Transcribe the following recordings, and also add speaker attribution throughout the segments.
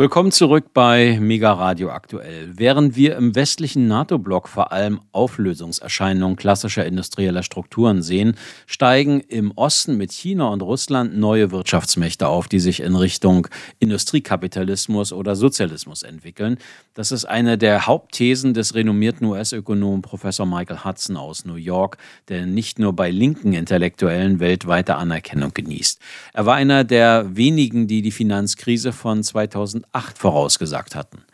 Speaker 1: Willkommen zurück bei Mega Radio aktuell. Während wir im westlichen NATO-Block vor allem Auflösungserscheinungen klassischer industrieller Strukturen sehen, steigen im Osten mit China und Russland neue Wirtschaftsmächte auf, die sich in Richtung Industriekapitalismus oder Sozialismus entwickeln. Das ist eine der Hauptthesen des renommierten US-Ökonomen Professor Michael Hudson aus New York, der nicht nur bei linken Intellektuellen weltweite Anerkennung genießt. Er war einer der wenigen, die die Finanzkrise von 2000 2008 vorausgesagt hatten.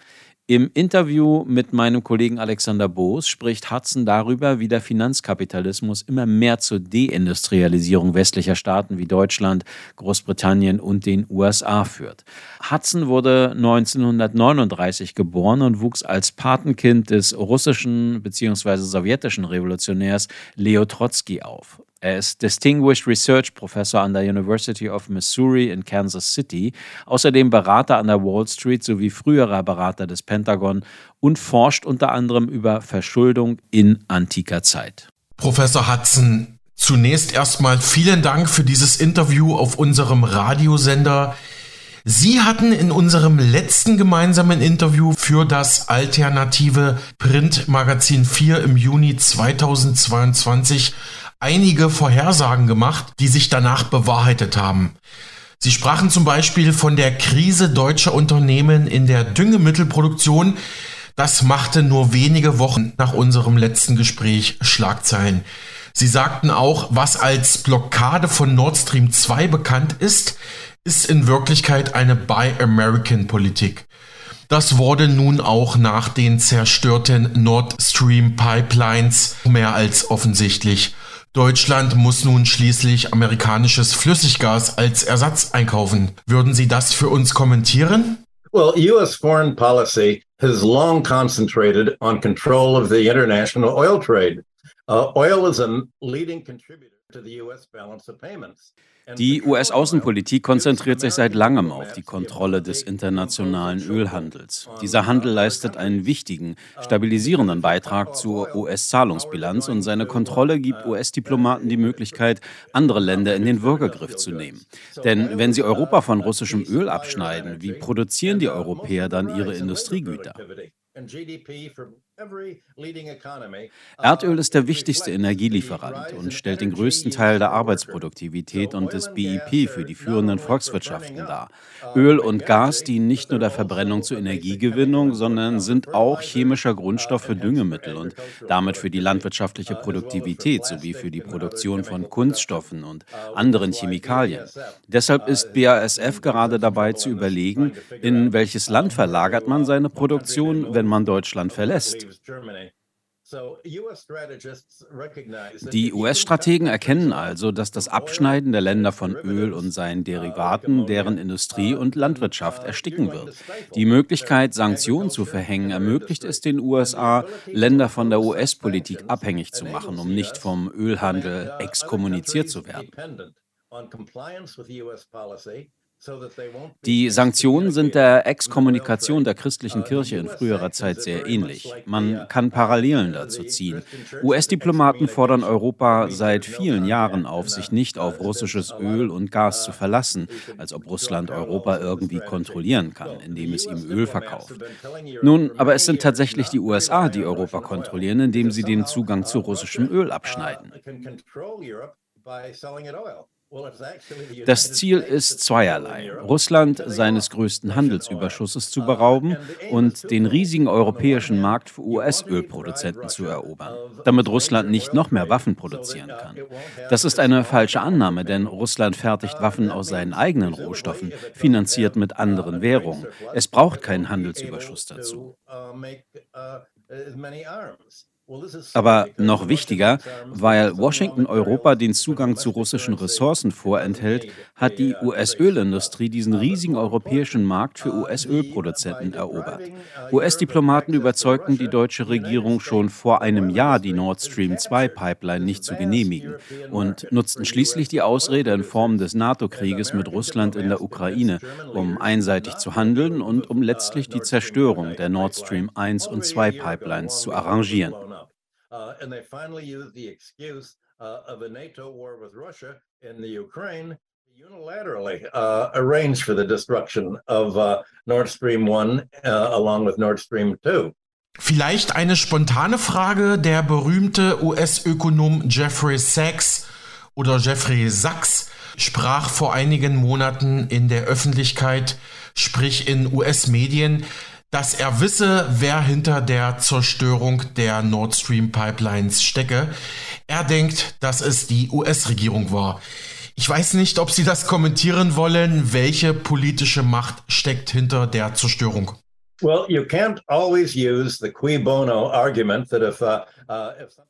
Speaker 1: Im Interview mit meinem Kollegen Alexander Boos spricht Hudson darüber, wie der Finanzkapitalismus immer mehr zur Deindustrialisierung westlicher Staaten wie Deutschland, Großbritannien und den USA führt. Hudson wurde 1939 geboren und wuchs als Patenkind des russischen bzw. sowjetischen Revolutionärs Leo Trotsky auf. Er ist Distinguished Research Professor an der University of Missouri in Kansas City, außerdem Berater an der Wall Street sowie früherer Berater des Pentagon und forscht unter anderem über Verschuldung in antiker Zeit.
Speaker 2: Professor Hudson, zunächst erstmal vielen Dank für dieses Interview auf unserem Radiosender. Sie hatten in unserem letzten gemeinsamen Interview für das alternative Printmagazin 4 im Juni 2022 einige Vorhersagen gemacht, die sich danach bewahrheitet haben. Sie sprachen zum Beispiel von der Krise deutscher Unternehmen in der Düngemittelproduktion. Das machte nur wenige Wochen nach unserem letzten Gespräch Schlagzeilen. Sie sagten auch, was als Blockade von Nord Stream 2 bekannt ist, ist in Wirklichkeit eine Buy American Politik. Das wurde nun auch nach den zerstörten Nord Stream Pipelines mehr als offensichtlich. Deutschland muss nun schließlich amerikanisches Flüssiggas als Ersatz einkaufen. Würden Sie das für uns kommentieren?
Speaker 3: Well, US foreign policy has long concentrated on control of the international oil trade. Uh, oil is a leading contributor.
Speaker 1: Die US-Außenpolitik konzentriert sich seit langem auf die Kontrolle des internationalen Ölhandels. Dieser Handel leistet einen wichtigen, stabilisierenden Beitrag zur US-Zahlungsbilanz und seine Kontrolle gibt US-Diplomaten die Möglichkeit, andere Länder in den Würgegriff zu nehmen. Denn wenn sie Europa von russischem Öl abschneiden, wie produzieren die Europäer dann ihre Industriegüter? Erdöl ist der wichtigste Energielieferant und stellt den größten Teil der Arbeitsproduktivität und des BIP für die führenden Volkswirtschaften dar. Öl und Gas dienen nicht nur der Verbrennung zur Energiegewinnung, sondern sind auch chemischer Grundstoff für Düngemittel und damit für die landwirtschaftliche Produktivität sowie für die Produktion von Kunststoffen und anderen Chemikalien. Deshalb ist BASF gerade dabei zu überlegen, in welches Land verlagert man seine Produktion, wenn man Deutschland verlässt. Die US-Strategen erkennen also, dass das Abschneiden der Länder von Öl und seinen uh, Derivaten deren Industrie uh, und Landwirtschaft uh, ersticken wird. Die Möglichkeit, Sanktionen zu verhängen, ermöglicht es den USA, Länder von der US-Politik abhängig zu machen, um nicht vom Ölhandel exkommuniziert zu werden. Die Sanktionen sind der Exkommunikation der christlichen uh, Kirche in früherer Zeit sehr ähnlich. Man kann Parallelen dazu ziehen. US-Diplomaten fordern Europa seit vielen Jahren auf, sich nicht auf russisches Öl und Gas zu verlassen, als ob Russland Europa irgendwie kontrollieren kann, indem es ihm Öl verkauft. Nun, aber es sind tatsächlich die USA, die Europa kontrollieren, indem sie den Zugang zu russischem Öl abschneiden. Das Ziel ist zweierlei. Russland seines größten Handelsüberschusses zu berauben und den riesigen europäischen Markt für US-Ölproduzenten zu erobern, damit Russland nicht noch mehr Waffen produzieren kann. Das ist eine falsche Annahme, denn Russland fertigt Waffen aus seinen eigenen Rohstoffen, finanziert mit anderen Währungen. Es braucht keinen Handelsüberschuss dazu. Aber noch wichtiger, weil Washington Europa den Zugang zu russischen Ressourcen vorenthält, hat die US-Ölindustrie diesen riesigen europäischen Markt für US-Ölproduzenten erobert. US-Diplomaten überzeugten die deutsche Regierung schon vor einem Jahr, die Nord Stream 2 Pipeline nicht zu genehmigen und nutzten schließlich die Ausrede in Form des NATO-Krieges mit Russland in der Ukraine, um einseitig zu handeln und um letztlich die Zerstörung der Nord Stream 1 und 2 Pipelines zu arrangieren. Uh, and they finally used the excuse uh, of a NATO war with Russia in the Ukraine unilaterally uh, arranged for the destruction of uh, Nord Stream 1 uh, along with Nord Stream 2.
Speaker 2: Vielleicht eine spontane Frage. Der berühmte US-Ökonom Jeffrey Sachs oder Jeffrey Sachs sprach vor einigen Monaten in der Öffentlichkeit, sprich in US-Medien, dass er wisse, wer hinter der Zerstörung der Nord Stream Pipelines stecke. Er denkt, dass es die US-Regierung war. Ich weiß nicht, ob Sie das kommentieren wollen. Welche politische Macht steckt hinter der Zerstörung?
Speaker 1: Well, you can't always use the qui bono argument that if uh,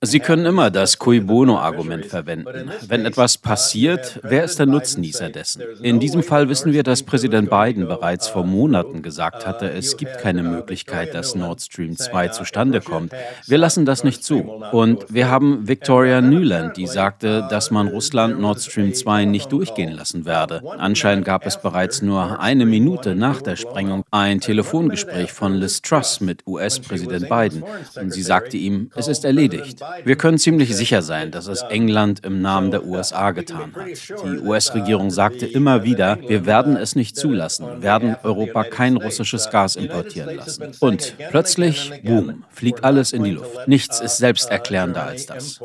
Speaker 3: Sie können immer das Cui Bono-Argument verwenden. Wenn etwas passiert, wer ist der Nutznießer dessen? In diesem Fall wissen wir, dass Präsident Biden bereits vor Monaten gesagt hatte, es gibt keine Möglichkeit, dass Nord Stream 2 zustande kommt. Wir lassen das nicht zu. Und wir haben Victoria Nuland, die sagte, dass man Russland Nord Stream 2 nicht durchgehen lassen werde. Anscheinend gab es bereits nur eine Minute nach der Sprengung ein Telefongespräch von Liz Truss mit US-Präsident Biden. Und sie sagte ihm, es ist erledigt. Wir können ziemlich sicher sein, dass es England im Namen der USA getan hat. Die US-Regierung sagte immer wieder, wir werden es nicht zulassen, werden Europa kein russisches Gas importieren lassen. Und plötzlich, boom, fliegt alles in die Luft. Nichts ist selbsterklärender als das.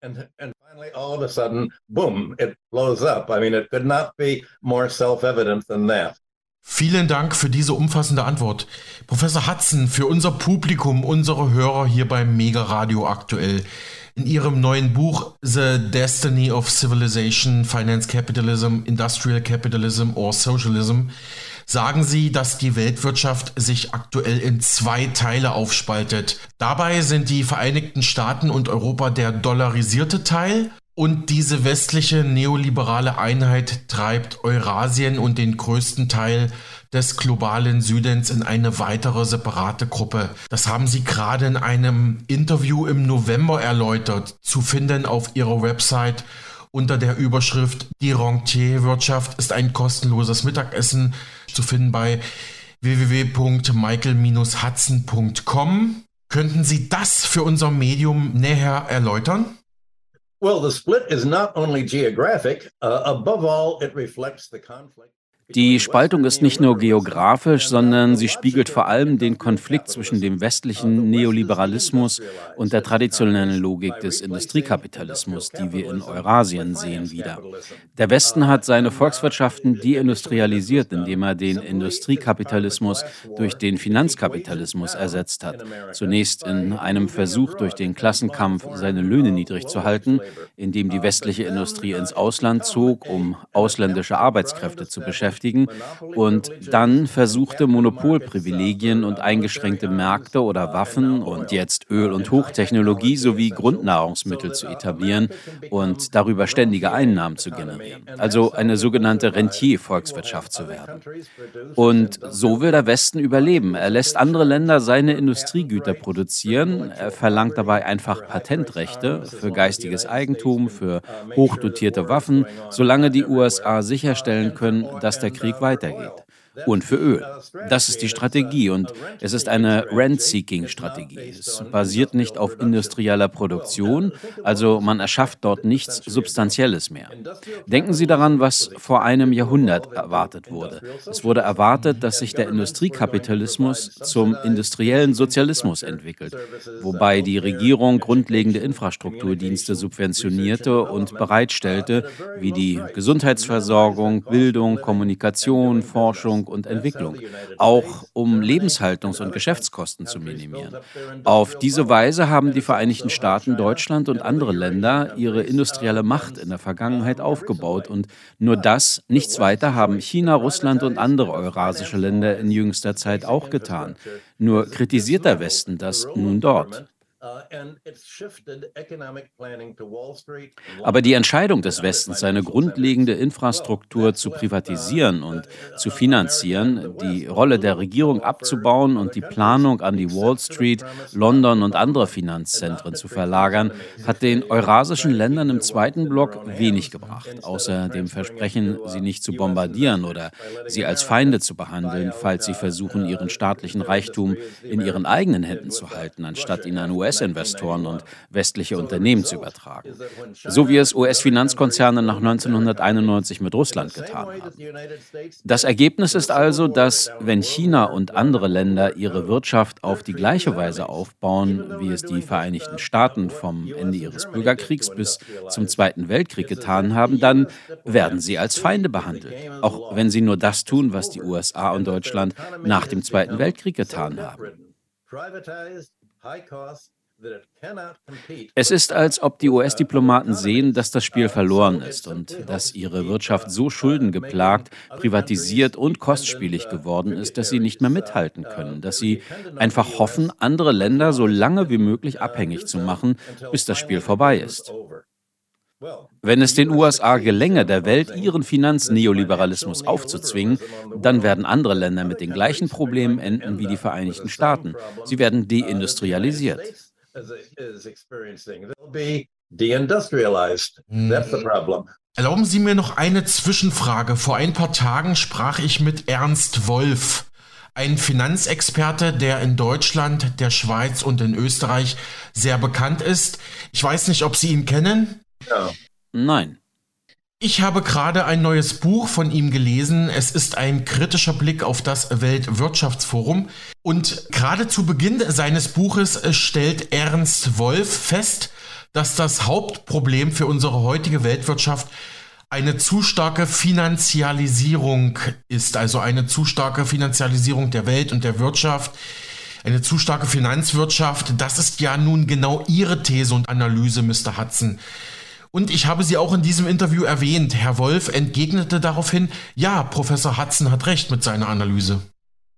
Speaker 1: And, and all of a sudden, boom, it blows up. I mean, it could not be more self evident than that.
Speaker 2: Vielen Dank für diese umfassende Antwort. Professor Hudson, für unser Publikum, unsere Hörer hier beim Mega Radio aktuell. In Ihrem neuen Buch The Destiny of Civilization, Finance Capitalism, Industrial Capitalism or Socialism sagen Sie, dass die Weltwirtschaft sich aktuell in zwei Teile aufspaltet. Dabei sind die Vereinigten Staaten und Europa der dollarisierte Teil und diese westliche neoliberale Einheit treibt Eurasien und den größten Teil des globalen Südens in eine weitere separate Gruppe. Das haben Sie gerade in einem Interview im November erläutert, zu finden auf Ihrer Website unter der Überschrift Die Rentierwirtschaft ist ein kostenloses Mittagessen zu finden bei www.michael-hudson.com. Könnten Sie das für unser Medium näher erläutern?
Speaker 1: Well, the split is not only geographic, uh, above all, it reflects the conflict.
Speaker 3: Die Spaltung ist nicht nur geografisch, sondern sie spiegelt vor allem den Konflikt zwischen dem westlichen Neoliberalismus und der traditionellen Logik des Industriekapitalismus, die wir in Eurasien sehen, wider. Der Westen hat seine Volkswirtschaften deindustrialisiert, indem er den Industriekapitalismus durch den Finanzkapitalismus ersetzt hat. Zunächst in einem Versuch durch den Klassenkampf seine Löhne niedrig zu halten, indem die westliche Industrie ins Ausland zog, um ausländische Arbeitskräfte zu beschäftigen beschäftigen und dann versuchte, Monopolprivilegien und eingeschränkte Märkte oder Waffen und jetzt Öl- und Hochtechnologie sowie Grundnahrungsmittel zu etablieren und darüber ständige Einnahmen zu generieren. Also eine sogenannte Rentier-Volkswirtschaft zu werden. Und so will der Westen überleben. Er lässt andere Länder seine Industriegüter produzieren. Er verlangt dabei einfach Patentrechte für geistiges Eigentum, für hochdotierte Waffen, solange die USA sicherstellen können, dass der Krieg weitergeht und für Öl. Das ist die Strategie und es ist eine Rent-Seeking-Strategie. Es basiert nicht auf industrieller Produktion, also man erschafft dort nichts Substanzielles mehr. Denken Sie daran, was vor einem Jahrhundert erwartet wurde. Es wurde erwartet, dass sich der Industriekapitalismus zum industriellen Sozialismus entwickelt, wobei die Regierung grundlegende Infrastrukturdienste subventionierte und bereitstellte, wie die Gesundheitsversorgung, Bildung, Kommunikation, Forschung und Entwicklung, auch um Lebenshaltungs- und Geschäftskosten zu minimieren. Auf diese Weise haben die Vereinigten Staaten, Deutschland und andere Länder ihre industrielle Macht in der Vergangenheit aufgebaut und nur das, nichts weiter, haben China, Russland und andere eurasische Länder in jüngster Zeit auch getan. Nur kritisiert der Westen das nun dort. Uh, Aber die Entscheidung des Westens, seine grundlegende Infrastruktur zu privatisieren und zu finanzieren, die Rolle der Regierung abzubauen und die Planung an die Wall Street, London und andere Finanzzentren zu verlagern, hat den eurasischen Ländern im zweiten Block wenig gebracht, außer dem Versprechen, sie nicht zu bombardieren oder sie als Feinde zu behandeln, falls sie versuchen, ihren staatlichen Reichtum in ihren eigenen Händen zu halten, anstatt ihn an US US-Investoren und westliche Unternehmen zu übertragen. So wie es US-Finanzkonzerne nach 1991 mit Russland getan haben. Das Ergebnis ist also, dass wenn China und andere Länder ihre Wirtschaft auf die gleiche Weise aufbauen, wie es die Vereinigten Staaten vom Ende ihres Bürgerkriegs bis zum Zweiten Weltkrieg getan haben, dann werden sie als Feinde behandelt. Auch wenn sie nur das tun, was die USA und Deutschland nach dem Zweiten Weltkrieg getan haben. Es ist, als ob die US-Diplomaten sehen, dass das Spiel verloren ist und dass ihre Wirtschaft so schuldengeplagt, privatisiert und kostspielig geworden ist, dass sie nicht mehr mithalten können, dass sie einfach hoffen, andere Länder so lange wie möglich abhängig zu machen, bis das Spiel vorbei ist. Wenn es den USA gelänge, der Welt ihren Finanzneoliberalismus aufzuzwingen, dann werden andere Länder mit den gleichen Problemen enden wie die Vereinigten Staaten. Sie werden deindustrialisiert.
Speaker 2: Erlauben Sie mir noch eine Zwischenfrage. Vor ein paar Tagen sprach ich mit Ernst Wolf, ein Finanzexperte, der in Deutschland, der Schweiz und in Österreich sehr bekannt ist. Ich weiß nicht, ob Sie ihn kennen.
Speaker 3: Ja. Nein.
Speaker 2: Ich habe gerade ein neues Buch von ihm gelesen. Es ist ein kritischer Blick auf das Weltwirtschaftsforum. Und gerade zu Beginn seines Buches stellt Ernst Wolf fest, dass das Hauptproblem für unsere heutige Weltwirtschaft eine zu starke Finanzialisierung ist, also eine zu starke Finanzialisierung der Welt und der Wirtschaft, eine zu starke Finanzwirtschaft. Das ist ja nun genau Ihre These und Analyse, Mr. Hudson. Und ich habe Sie auch in diesem Interview erwähnt. Herr Wolf entgegnete daraufhin, ja, Professor Hudson hat recht mit seiner Analyse.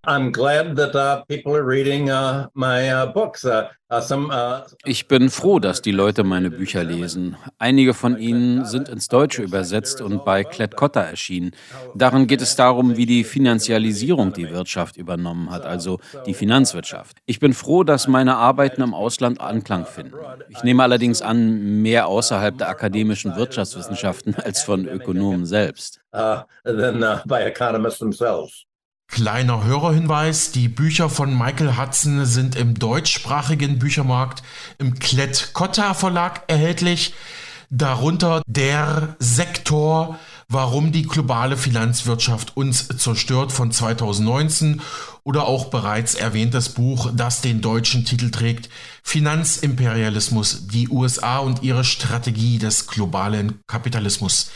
Speaker 2: I'm glad that people are reading my books. Some,
Speaker 3: ich bin froh, dass die Leute meine Bücher lesen. Einige von ihnen sind ins Deutsche übersetzt und bei Klett-Cotta erschienen. Darin geht es darum, wie die Finanzialisierung die Wirtschaft übernommen hat, also die Finanzwirtschaft. Ich bin froh, dass meine Arbeiten im Ausland Anklang finden. Ich nehme allerdings an, mehr außerhalb der akademischen Wirtschaftswissenschaften als von Ökonomen selbst. Uh, than, uh, by economists themselves.
Speaker 2: Kleiner Hörerhinweis, die Bücher von Michael Hudson sind im deutschsprachigen Büchermarkt im Klett-Cotta Verlag erhältlich. Darunter der Sektor, warum die globale Finanzwirtschaft uns zerstört von 2019 oder auch bereits erwähntes Buch, das den deutschen Titel trägt, Finanzimperialismus, die USA und ihre Strategie des globalen Kapitalismus.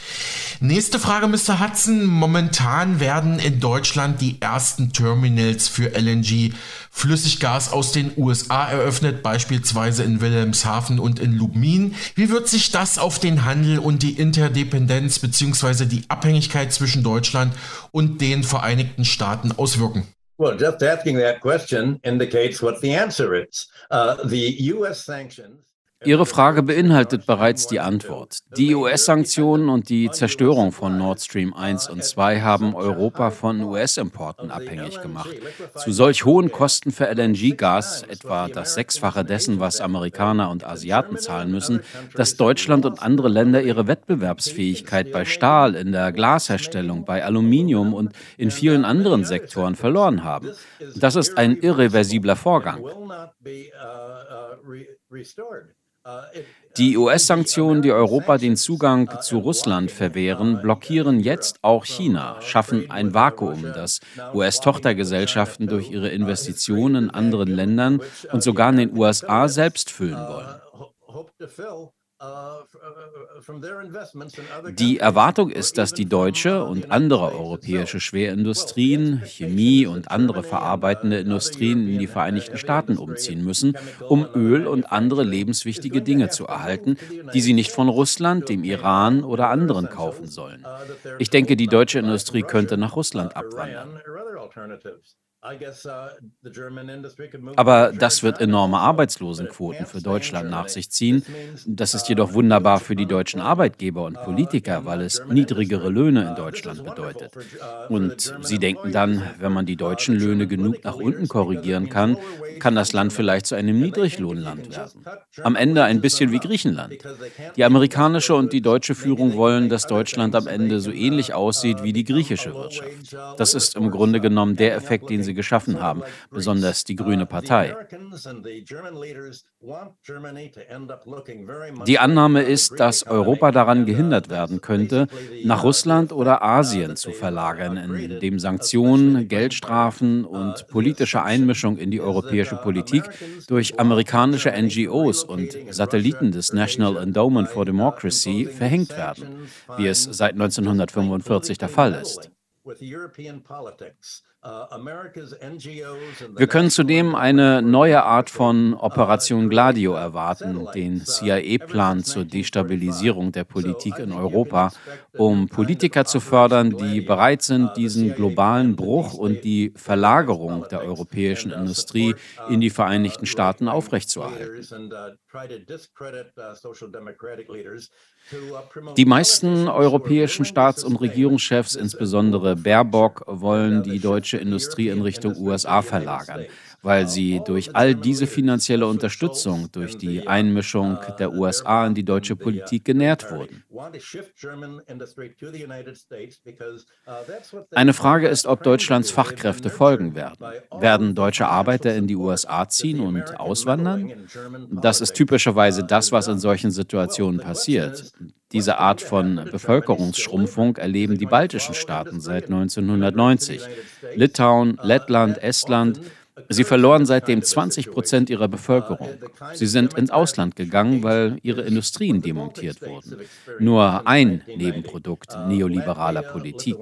Speaker 2: Nächste Frage, Mr. Hudson. Momentan werden in Deutschland die ersten Terminals für LNG Flüssiggas aus den USA eröffnet, beispielsweise in Wilhelmshaven und in Lubmin. Wie wird sich das auf den Handel und die Interdependenz bzw. die Abhängigkeit zwischen Deutschland und den Vereinigten Staaten auswirken?
Speaker 1: Well, just asking that question indicates what the answer is. Uh, the U.S. sanctions.
Speaker 3: Ihre Frage beinhaltet bereits die Antwort. Die US-Sanktionen und die Zerstörung von Nord Stream 1 und 2 haben Europa von US-Importen abhängig gemacht. Zu solch hohen Kosten für LNG-Gas, etwa das Sechsfache dessen, was Amerikaner und Asiaten zahlen müssen, dass Deutschland und andere Länder ihre Wettbewerbsfähigkeit bei Stahl, in der Glasherstellung, bei Aluminium und in vielen anderen Sektoren verloren haben. Das ist ein irreversibler Vorgang. Die US-Sanktionen, die Europa den Zugang zu Russland verwehren, blockieren jetzt auch China, schaffen ein Vakuum, das US-Tochtergesellschaften durch ihre Investitionen in anderen Ländern und sogar in den USA selbst füllen wollen. Die Erwartung ist, dass die deutsche und andere europäische Schwerindustrien, Chemie und andere verarbeitende Industrien in die Vereinigten Staaten umziehen müssen, um Öl und andere lebenswichtige Dinge zu erhalten, die sie nicht von Russland, dem Iran oder anderen kaufen sollen. Ich denke, die deutsche Industrie könnte nach Russland abwandern. Uh, Aber das wird enorme Arbeitslosenquoten für Deutschland nach sich ziehen. Das ist jedoch wunderbar für die deutschen Arbeitgeber und uh, Politiker, weil es niedrigere Löhne in uh, Deutschland bedeutet. Und sie denken dann, wenn man die deutschen Löhne genug nach unten korrigieren kann, kann das Land vielleicht zu einem Niedriglohnland werden. Am Ende ein bisschen wie Griechenland. Die amerikanische und die deutsche Führung wollen, dass Deutschland am Ende so ähnlich aussieht wie die griechische Wirtschaft. Das ist im Grunde genommen der Effekt, den sie geschaffen haben, besonders die Grüne Partei. Die Annahme ist, dass Europa daran gehindert werden könnte, nach Russland oder Asien zu verlagern, indem Sanktionen, Geldstrafen und politische Einmischung in die europäische Politik durch amerikanische NGOs und Satelliten des National Endowment for Democracy verhängt werden, wie es seit 1945 der Fall ist. Uh, Wir können zudem eine neue Art von Operation Gladio erwarten, den CIA-Plan zur Destabilisierung der Politik in Europa, um Politiker zu fördern, die bereit sind, uh, diesen globalen Bruch und die Verlagerung der europäischen uh, Industrie in die Vereinigten Staaten aufrechtzuerhalten. Die meisten europäischen Staats- und Regierungschefs, insbesondere Baerbock, wollen die deutsche Industrie in Richtung USA verlagern, weil sie durch all diese finanzielle Unterstützung, durch die Einmischung der USA in die deutsche Politik genährt wurden. Eine Frage ist, ob Deutschlands Fachkräfte folgen werden. Werden deutsche Arbeiter in die USA ziehen und auswandern? Das ist typischerweise das, was in solchen Situationen passiert. Diese Art von Bevölkerungsschrumpfung erleben die baltischen Staaten seit 1990. Litauen, Lettland, Estland. Sie verloren seitdem 20 Prozent ihrer Bevölkerung. Sie sind ins Ausland gegangen, weil ihre Industrien demontiert wurden. Nur ein Nebenprodukt neoliberaler Politik.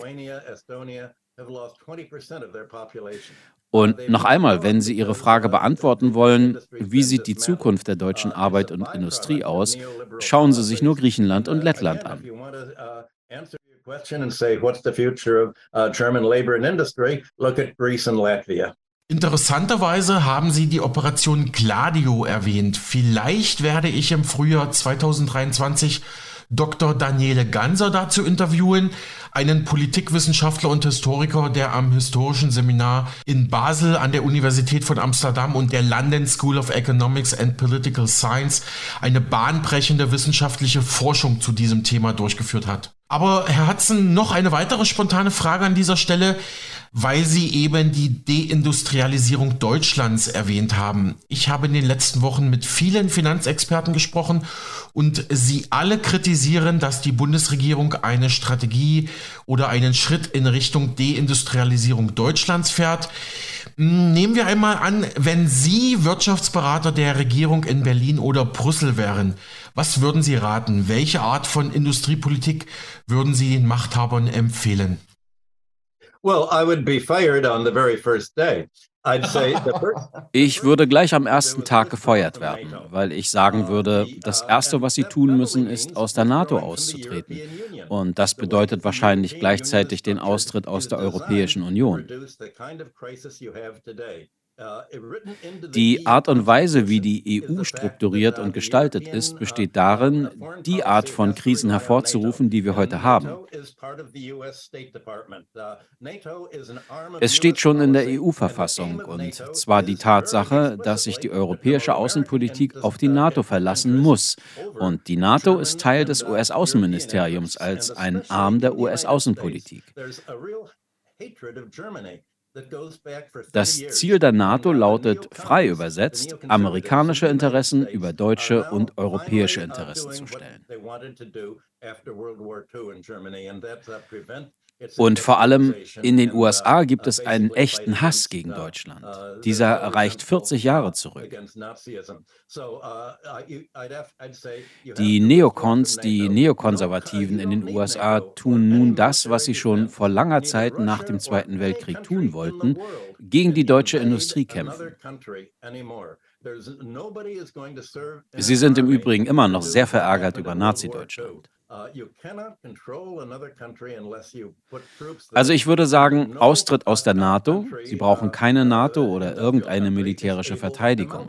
Speaker 3: Und noch einmal, wenn Sie Ihre Frage beantworten wollen, wie sieht die Zukunft der deutschen Arbeit und Industrie aus, schauen Sie sich nur Griechenland und Lettland an.
Speaker 2: Interessanterweise haben Sie die Operation Gladio erwähnt. Vielleicht werde ich im Frühjahr 2023 Dr. Daniele Ganser dazu interviewen, einen Politikwissenschaftler und Historiker, der am historischen Seminar in Basel an der Universität von Amsterdam und der London School of Economics and Political Science eine bahnbrechende wissenschaftliche Forschung zu diesem Thema durchgeführt hat. Aber Herr Hudson, noch eine weitere spontane Frage an dieser Stelle weil Sie eben die Deindustrialisierung Deutschlands erwähnt haben. Ich habe in den letzten Wochen mit vielen Finanzexperten gesprochen und sie alle kritisieren, dass die Bundesregierung eine Strategie oder einen Schritt in Richtung Deindustrialisierung Deutschlands fährt. Nehmen wir einmal an, wenn Sie Wirtschaftsberater der Regierung in Berlin oder Brüssel wären, was würden Sie raten? Welche Art von Industriepolitik würden Sie den Machthabern empfehlen?
Speaker 3: Ich würde gleich am ersten Tag gefeuert werden, weil ich sagen würde, das Erste, was Sie tun müssen, ist, aus der NATO auszutreten. Und das bedeutet wahrscheinlich gleichzeitig den Austritt aus der Europäischen Union. Die Art und Weise, wie die EU strukturiert und gestaltet ist, besteht darin, die Art von Krisen hervorzurufen, die wir heute haben. Es steht schon in der EU-Verfassung, und zwar die Tatsache, dass sich die europäische Außenpolitik auf die NATO verlassen muss. Und die NATO ist Teil des US-Außenministeriums als ein Arm der US-Außenpolitik. Das Ziel der NATO lautet, frei übersetzt, amerikanische Interessen über deutsche und europäische Interessen zu stellen. Und vor allem in den USA gibt es einen echten Hass gegen Deutschland. Dieser reicht 40 Jahre zurück. Die Neokons, die Neokonservativen in den USA tun nun das, was sie schon vor langer Zeit nach dem Zweiten Weltkrieg tun wollten, gegen die deutsche Industrie kämpfen. Sie sind im Übrigen immer noch sehr verärgert über Nazi-Deutschland. Uh, also ich würde sagen, Austritt aus der NATO. Sie brauchen uh, keine NATO oder irgendeine militärische Verteidigung.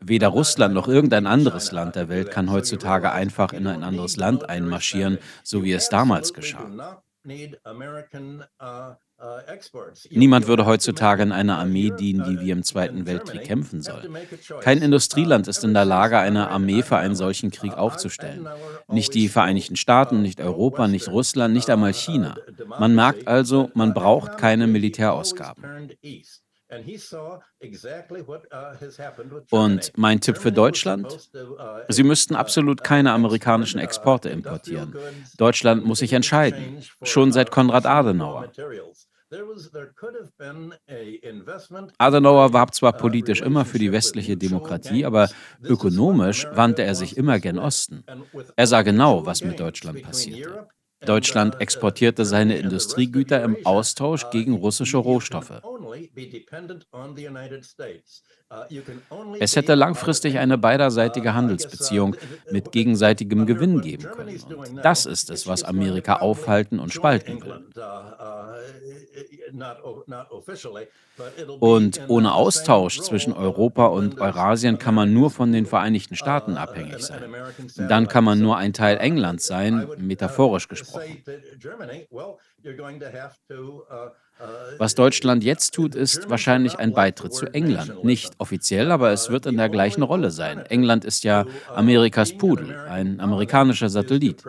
Speaker 3: Weder Russland noch irgendein anderes Land der Welt kann heutzutage einfach in ein anderes Land einmarschieren, so wie es damals geschah. Niemand würde heutzutage in einer Armee dienen, die wie im Zweiten Weltkrieg kämpfen soll. Kein Industrieland ist in der Lage, eine Armee für einen solchen Krieg aufzustellen. Nicht die Vereinigten Staaten, nicht Europa, nicht Russland, nicht einmal China. Man merkt also, man braucht keine Militärausgaben. Und mein Tipp für Deutschland? Sie müssten absolut keine amerikanischen Exporte importieren. Deutschland muss sich entscheiden, schon seit Konrad Adenauer. Adenauer warb zwar politisch immer für die westliche Demokratie, aber ökonomisch wandte er sich immer gen Osten. Er sah genau, was mit Deutschland passierte. Deutschland exportierte seine Industriegüter im Austausch gegen russische Rohstoffe. Es hätte langfristig eine beiderseitige Handelsbeziehung mit gegenseitigem Gewinn geben können. Und das ist es, was Amerika aufhalten und spalten will. Und ohne Austausch zwischen Europa und Eurasien kann man nur von den Vereinigten Staaten abhängig sein. Dann kann man nur ein Teil Englands sein, metaphorisch gesprochen. Was Deutschland jetzt tut, ist wahrscheinlich ein Beitritt zu England. Nicht offiziell, aber es wird in der gleichen Rolle sein. England ist ja Amerikas Pudel, ein amerikanischer Satellit.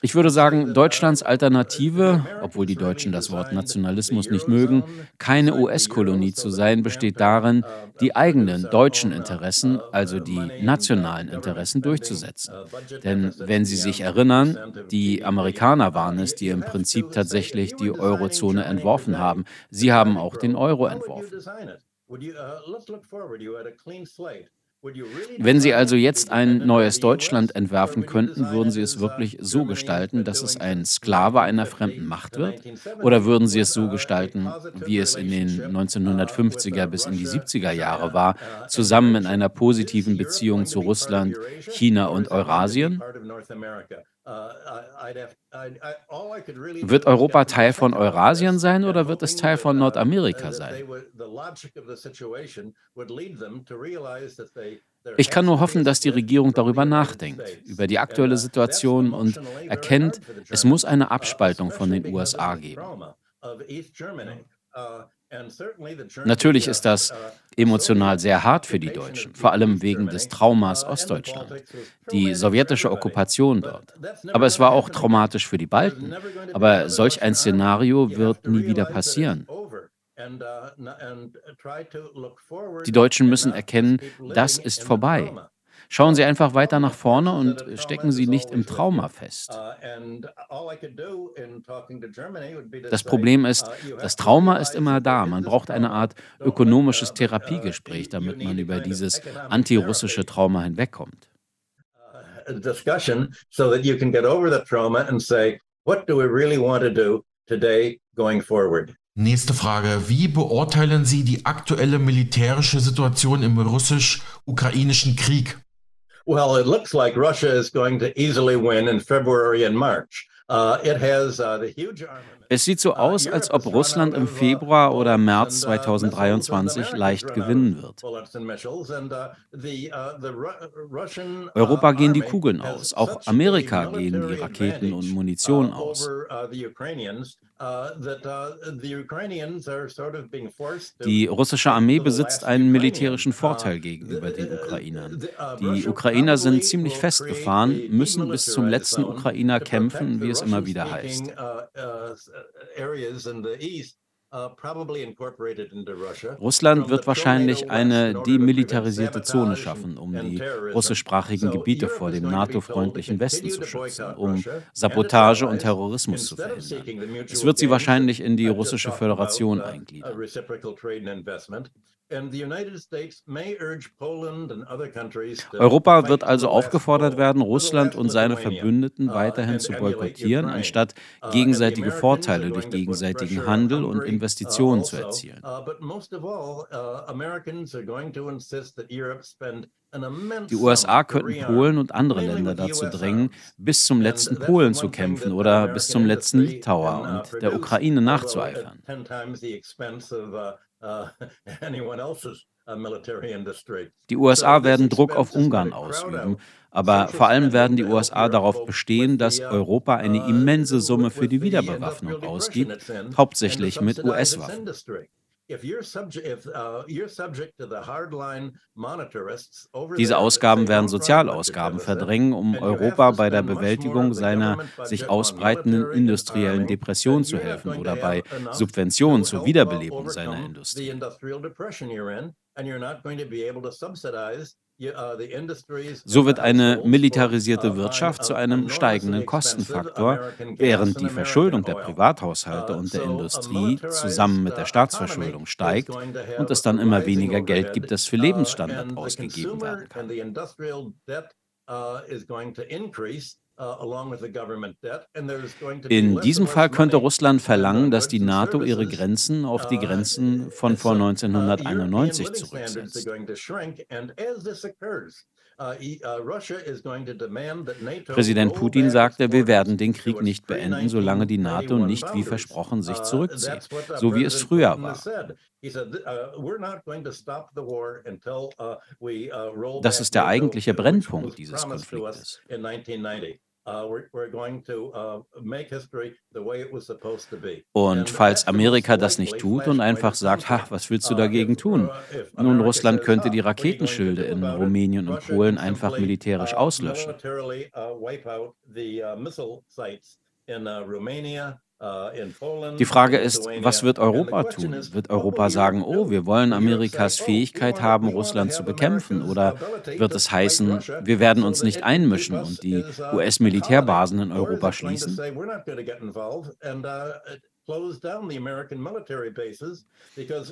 Speaker 3: Ich würde sagen, Deutschlands Alternative, obwohl die Deutschen das Wort Nationalismus nicht mögen, keine US-Kolonie zu sein, besteht darin, die eigenen deutschen Interessen, also die nationalen Interessen, durchzusetzen. Denn wenn Sie sich erinnern, die Amerikaner waren es, die im Prinzip tatsächlich die Eurozone entworfen haben. Sie haben auch den Euro entworfen. Wenn Sie also jetzt ein neues Deutschland entwerfen könnten, würden Sie es wirklich so gestalten, dass es ein Sklave einer fremden Macht wird? Oder würden Sie es so gestalten, wie es in den 1950er bis in die 70er Jahre war, zusammen in einer positiven Beziehung zu Russland, China und Eurasien? Wird Europa Teil von Eurasien sein oder wird es Teil von Nordamerika sein? Ich kann nur hoffen, dass die Regierung darüber nachdenkt, über die aktuelle Situation und erkennt, es muss eine Abspaltung von den USA geben. Natürlich ist das emotional sehr hart für die Deutschen, vor allem wegen des Traumas Ostdeutschland, die sowjetische Okkupation dort. Aber es war auch traumatisch für die Balten. Aber solch ein Szenario wird nie wieder passieren. Die Deutschen müssen erkennen, das ist vorbei. Schauen Sie einfach weiter nach vorne und stecken Sie nicht im Trauma fest. Das Problem ist, das Trauma ist immer da. Man braucht eine Art ökonomisches Therapiegespräch, damit man über dieses antirussische Trauma hinwegkommt.
Speaker 1: Discussion so that you can get over the trauma and say, what do we really want to do today going forward?
Speaker 2: Nächste Frage. Wie beurteilen Sie die aktuelle militärische Situation im russisch-ukrainischen Krieg?
Speaker 1: Well, it looks like Russia is going to easily win in February and March. Uh, it has uh, the huge armament.
Speaker 3: Es sieht so aus, als ob Russland im Februar oder März 2023 leicht gewinnen wird. Europa gehen die Kugeln aus, auch Amerika gehen die Raketen und Munition aus. Die russische Armee besitzt einen militärischen Vorteil gegenüber den Ukrainern. Die Ukrainer sind ziemlich festgefahren, müssen bis zum letzten Ukrainer kämpfen, wie es immer wieder heißt. Uh, Russland wird wahrscheinlich eine demilitarisierte Zone schaffen, um die russischsprachigen Gebiete vor dem NATO-freundlichen Westen zu schützen, um Sabotage und Terrorismus zu verhindern. Es wird sie wahrscheinlich in die russische Föderation eingliedern. Europa wird also aufgefordert werden, Russland und seine Verbündeten uh, weiterhin zu boykottieren, anstatt uh, gegenseitige Vorteile durch gegenseitigen Handel und Investitionen zu also, erzielen. Uh, Die USA könnten Polen und andere Länder dazu drängen, bis zum letzten Polen zu kämpfen oder bis zum letzten Litauer und der Ukraine nachzueifern. Die USA werden Druck auf Ungarn ausüben, aber vor allem werden die USA darauf bestehen, dass Europa eine immense Summe für die Wiederbewaffnung ausgibt, hauptsächlich mit US-Waffen. Uh, Diese Ausgaben werden Sozialausgaben verdrängen, um Europa bei der Bewältigung seiner sich ausbreitenden industriellen Depression zu helfen oder bei Subventionen zur Wiederbelebung seiner Industrie. Uh, so wird eine militarisierte uh, Wirtschaft zu einem steigenden Kostenfaktor, während die Verschuldung der Privathaushalte uh, und der Industrie zusammen mit der Staatsverschuldung steigt und es dann immer weniger Geld gibt, das für Lebensstandard ausgegeben werden kann. Uh, In diesem Fall könnte Russland verlangen, dass die NATO ihre Grenzen auf die uh, Grenzen von vor 1991 uh, zurücksetzt. Präsident Putin sagte, wir werden den Krieg nicht beenden, solange die NATO nicht wie versprochen sich zurückzieht, so wie es früher war. Das ist der eigentliche Brennpunkt dieses Konfliktes. Uh, uh, und falls Amerika das nicht tut und einfach sagt, ha, was willst du uh, dagegen tun? Nun, Russland könnte die Raketenschilde in Rumänien und Polen einfach militärisch auslöschen. Die Frage ist, was wird Europa tun? Wird Europa sagen, oh, wir wollen Amerikas Fähigkeit haben, Russland zu bekämpfen? Oder wird es heißen, wir werden uns nicht einmischen und die US-Militärbasen in Europa schließen?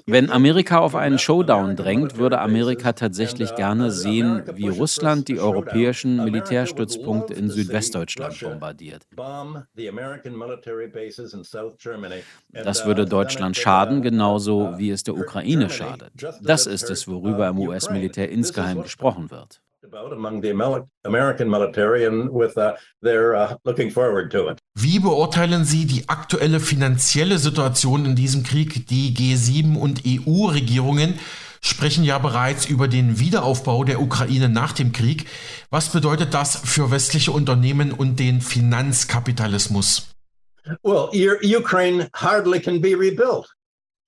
Speaker 3: Wenn Amerika auf einen Showdown drängt, würde Amerika tatsächlich uh, gerne sehen, wie Russland die europäischen Militärstützpunkte in Südwestdeutschland bombardiert. Das würde uh, Deutschland schaden, genauso uh, wie es der Ukraine schadet. Das ist es, worüber im US-Militär insgeheim gesprochen wird uh, uh.
Speaker 2: Wie beurteilen Sie die aktuelle finanzielle Situation in diesem Krieg? Die G7 und EU-Regierungen sprechen ja bereits über den Wiederaufbau der Ukraine nach dem Krieg. Was bedeutet das für westliche Unternehmen und den Finanzkapitalismus?
Speaker 1: Well, Ukraine hardly can be rebuilt.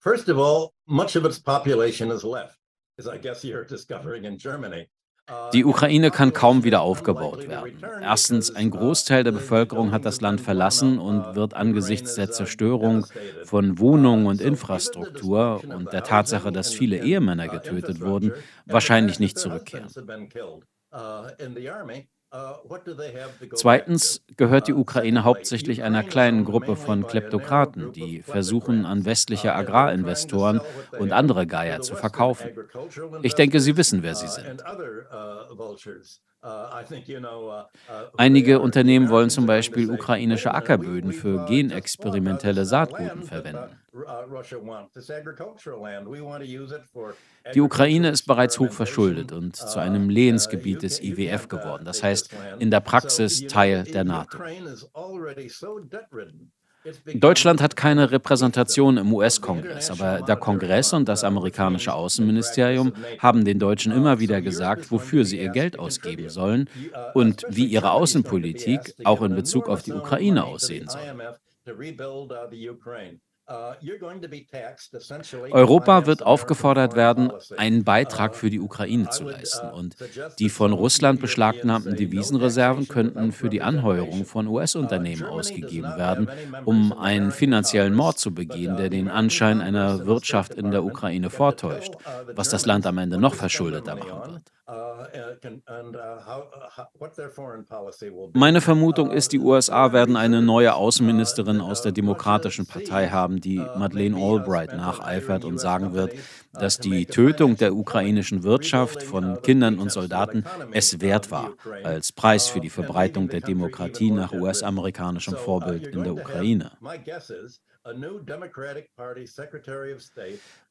Speaker 1: First of all, much of its population is left, as I guess you're discovering in Germany.
Speaker 3: Die Ukraine kann kaum wieder aufgebaut werden. Erstens, ein Großteil der Bevölkerung hat das Land verlassen und wird angesichts der Zerstörung von Wohnungen und Infrastruktur und der Tatsache, dass viele Ehemänner getötet wurden, wahrscheinlich nicht zurückkehren. Zweitens gehört die Ukraine hauptsächlich einer kleinen Gruppe von Kleptokraten, die versuchen, an westliche Agrarinvestoren und andere Geier zu verkaufen. Ich denke, Sie wissen, wer sie sind. Einige Unternehmen wollen zum Beispiel ukrainische Ackerböden für genexperimentelle Saatguten verwenden. Die Ukraine ist bereits hoch verschuldet und zu einem Lehensgebiet des IWF geworden, das heißt in der Praxis Teil der NATO. Deutschland hat keine Repräsentation im US-Kongress, aber der Kongress und das amerikanische Außenministerium haben den Deutschen immer wieder gesagt, wofür sie ihr Geld ausgeben sollen und wie ihre Außenpolitik auch in Bezug auf die Ukraine aussehen soll. Uh, Europa wird aufgefordert werden, einen Beitrag uh, für die Ukraine zu leisten. Uh, und die von Russland beschlagnahmten Devisenreserven könnten für die Anheuerung von US-Unternehmen ausgegeben werden, um einen finanziellen Mord zu begehen, der den Anschein einer Wirtschaft in der Ukraine vortäuscht, was das Land am Ende noch verschuldeter machen wird. Meine Vermutung ist, die USA werden eine neue Außenministerin aus der Demokratischen Partei haben, die Madeleine Albright nacheifert und sagen wird, dass die Tötung der ukrainischen Wirtschaft von Kindern und Soldaten es wert war, als Preis für die Verbreitung der Demokratie nach US-amerikanischem Vorbild in der Ukraine.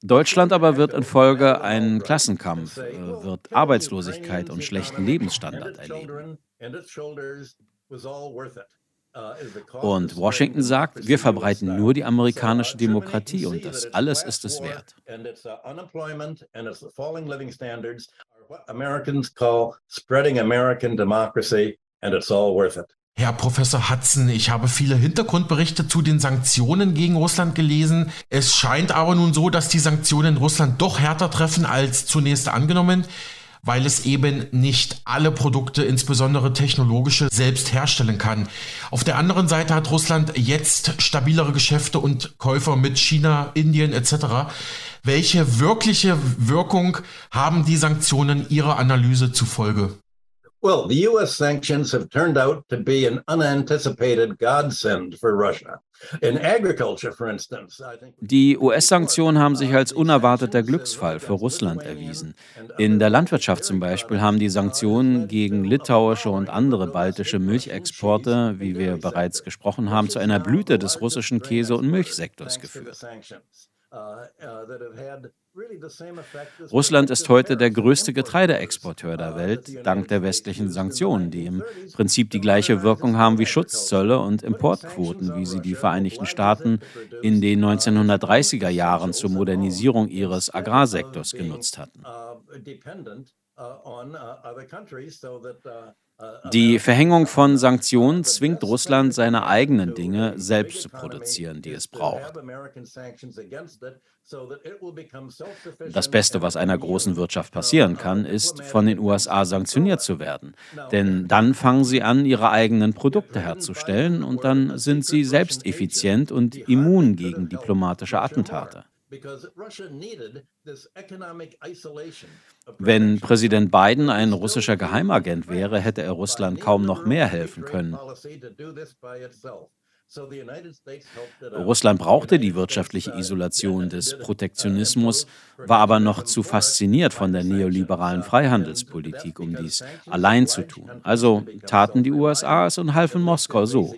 Speaker 3: Deutschland aber wird infolge einen Klassenkampf, äh, wird Arbeitslosigkeit und schlechten Lebensstandard erleben. Und Washington sagt, wir verbreiten nur die amerikanische Demokratie und das alles ist es wert.
Speaker 1: Americans call spreading American democracy and it's all worth it.
Speaker 2: Herr Professor Hudson, ich habe viele Hintergrundberichte zu den Sanktionen gegen Russland gelesen. Es scheint aber nun so, dass die Sanktionen Russland doch härter treffen als zunächst angenommen, weil es eben nicht alle Produkte, insbesondere technologische, selbst herstellen kann. Auf der anderen Seite hat Russland jetzt stabilere Geschäfte und Käufer mit China, Indien etc. Welche wirkliche Wirkung haben die Sanktionen Ihrer Analyse zufolge?
Speaker 1: Well, the US sanctions have turned out to be an unanticipated godsend for Russia. In agriculture, for instance, I think
Speaker 3: Die US-Sanktionen haben sich als unerwarteter Glücksfall für Russland erwiesen. In der Landwirtschaft zum Beispiel haben die Sanktionen gegen litauische und andere baltische Milchexporte, wie wir bereits gesprochen haben, zu einer Blüte des russischen Käse- und Milchsektors geführt. Russland ist heute der größte Getreideexporteur der Welt, dank der westlichen Sanktionen, die im Prinzip die gleiche Wirkung haben wie Schutzzölle und Importquoten, wie sie die Vereinigten Staaten in den 1930er Jahren zur Modernisierung ihres Agrarsektors genutzt hatten. Die Verhängung von Sanktionen zwingt Russland, seine eigenen Dinge selbst zu produzieren, die es braucht. Das Beste, was einer großen Wirtschaft passieren kann, ist, von den USA sanktioniert zu werden. Denn dann fangen sie an, ihre eigenen Produkte herzustellen und dann sind sie selbst effizient und immun gegen diplomatische Attentate. Wenn Präsident Biden ein russischer Geheimagent wäre, hätte er Russland kaum noch mehr helfen können. Russland brauchte die wirtschaftliche Isolation des Protektionismus, war aber noch zu fasziniert von der neoliberalen Freihandelspolitik, um dies allein zu tun. Also taten die USA es und halfen Moskau so.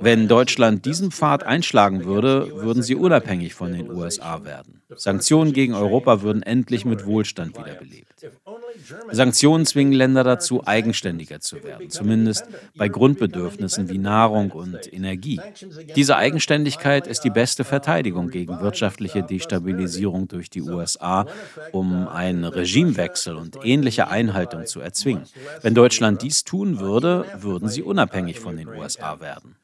Speaker 3: Wenn Deutschland diesen Pfad einschlagen würde, würden sie unabhängig von den USA werden. Sanktionen gegen Europa würden endlich mit Wohlstand wiederbelebt. Sanktionen zwingen Länder dazu, eigenständiger zu werden, zumindest bei Grundbedürfnissen wie Nahrung und Energie. Diese Eigenständigkeit ist die beste Verteidigung gegen wirtschaftliche Destabilisierung durch die USA, um einen Regimewechsel und ähnliche Einhaltung zu erzwingen. Wenn Deutschland dies tun würde, würden sie unabhängig von den USA werden.